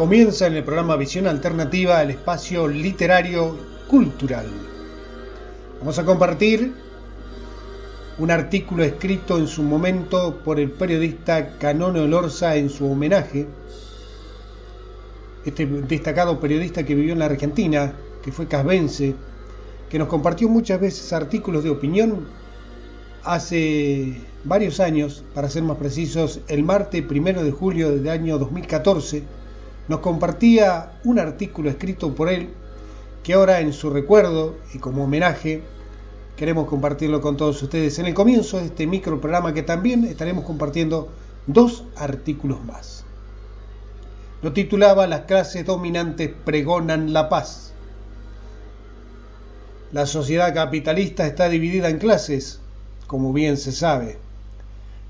Comienza en el programa Visión Alternativa el espacio literario cultural. Vamos a compartir un artículo escrito en su momento por el periodista Canone Olorza en su homenaje. Este destacado periodista que vivió en la Argentina, que fue casbense, que nos compartió muchas veces artículos de opinión hace varios años, para ser más precisos, el martes primero de julio del año 2014 nos compartía un artículo escrito por él que ahora en su recuerdo y como homenaje queremos compartirlo con todos ustedes en el comienzo de este micro programa que también estaremos compartiendo dos artículos más. Lo titulaba Las clases dominantes pregonan la paz. La sociedad capitalista está dividida en clases, como bien se sabe.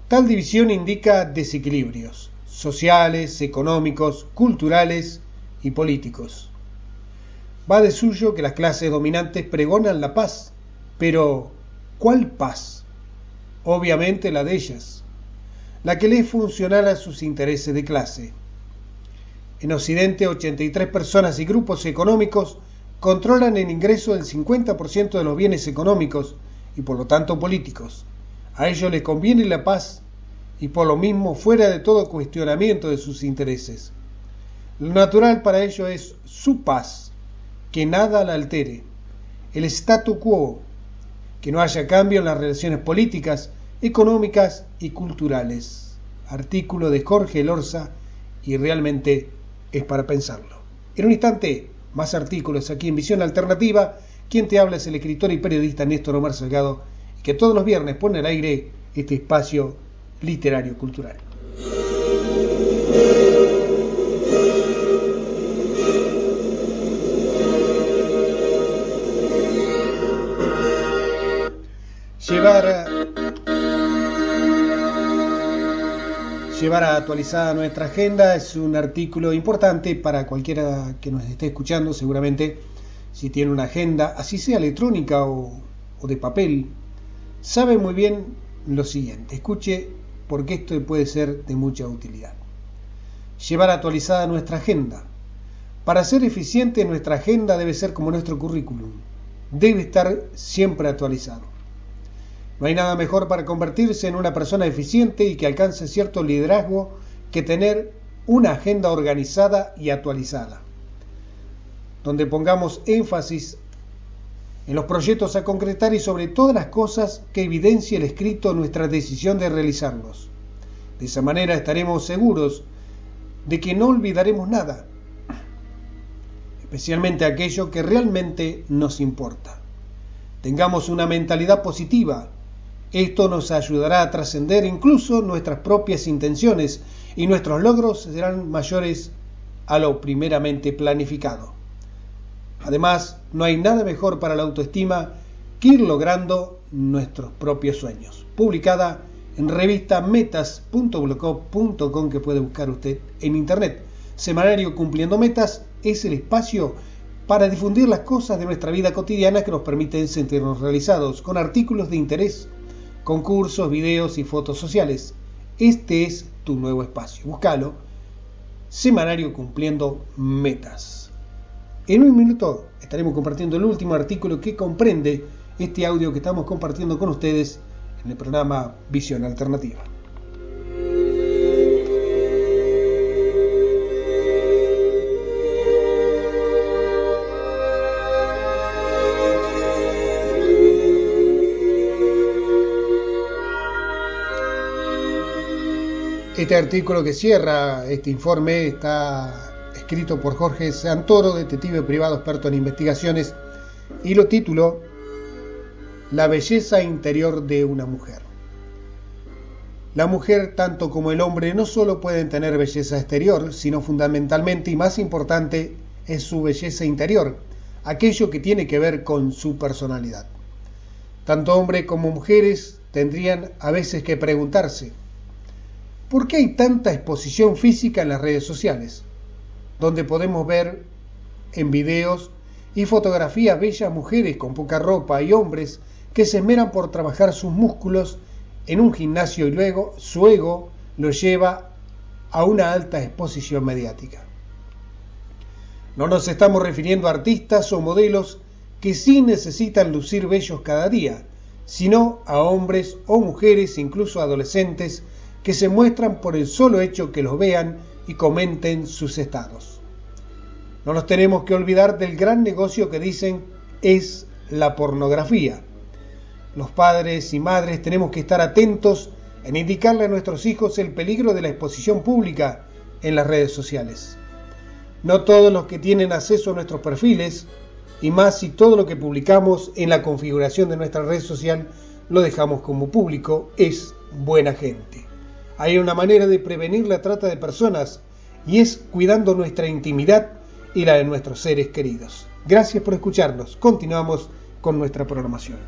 Tal división indica desequilibrios sociales, económicos, culturales y políticos. Va de suyo que las clases dominantes pregonan la paz, pero ¿cuál paz? Obviamente la de ellas, la que les funcional a sus intereses de clase. En Occidente, 83 personas y grupos económicos controlan el ingreso del 50% de los bienes económicos y por lo tanto políticos. A ellos les conviene la paz y por lo mismo fuera de todo cuestionamiento de sus intereses. Lo natural para ello es su paz, que nada la altere, el statu quo, que no haya cambio en las relaciones políticas, económicas y culturales. Artículo de Jorge Lorza y realmente es para pensarlo. En un instante, más artículos aquí en Visión Alternativa. Quien te habla es el escritor y periodista Néstor Omar Salgado, que todos los viernes pone al aire este espacio literario cultural. Llevar, llevar actualizada nuestra agenda es un artículo importante para cualquiera que nos esté escuchando, seguramente si tiene una agenda, así sea electrónica o, o de papel, sabe muy bien lo siguiente. Escuche porque esto puede ser de mucha utilidad. Llevar actualizada nuestra agenda. Para ser eficiente nuestra agenda debe ser como nuestro currículum. Debe estar siempre actualizado. No hay nada mejor para convertirse en una persona eficiente y que alcance cierto liderazgo que tener una agenda organizada y actualizada, donde pongamos énfasis en los proyectos a concretar y sobre todas las cosas que evidencie el escrito nuestra decisión de realizarlos. De esa manera estaremos seguros de que no olvidaremos nada, especialmente aquello que realmente nos importa. Tengamos una mentalidad positiva. Esto nos ayudará a trascender incluso nuestras propias intenciones y nuestros logros serán mayores a lo primeramente planificado. Además, no hay nada mejor para la autoestima que ir logrando nuestros propios sueños. Publicada en revista metas.blocop.com que puede buscar usted en internet. Semanario Cumpliendo Metas es el espacio para difundir las cosas de nuestra vida cotidiana que nos permiten sentirnos realizados, con artículos de interés, concursos, videos y fotos sociales. Este es tu nuevo espacio. Búscalo. Semanario Cumpliendo Metas. En un minuto estaremos compartiendo el último artículo que comprende este audio que estamos compartiendo con ustedes en el programa Visión Alternativa. Este artículo que cierra este informe está escrito por Jorge Santoro, detective privado experto en investigaciones, y lo tituló La belleza interior de una mujer. La mujer, tanto como el hombre, no solo pueden tener belleza exterior, sino fundamentalmente y más importante es su belleza interior, aquello que tiene que ver con su personalidad. Tanto hombres como mujeres tendrían a veces que preguntarse, ¿por qué hay tanta exposición física en las redes sociales? Donde podemos ver en videos y fotografías bellas mujeres con poca ropa y hombres que se esmeran por trabajar sus músculos en un gimnasio y luego su ego lo lleva a una alta exposición mediática. No nos estamos refiriendo a artistas o modelos que sí necesitan lucir bellos cada día, sino a hombres o mujeres, incluso adolescentes, que se muestran por el solo hecho que los vean y comenten sus estados. No nos tenemos que olvidar del gran negocio que dicen es la pornografía. Los padres y madres tenemos que estar atentos en indicarle a nuestros hijos el peligro de la exposición pública en las redes sociales. No todos los que tienen acceso a nuestros perfiles, y más si todo lo que publicamos en la configuración de nuestra red social lo dejamos como público, es buena gente. Hay una manera de prevenir la trata de personas y es cuidando nuestra intimidad y la de nuestros seres queridos. Gracias por escucharnos. Continuamos con nuestra programación.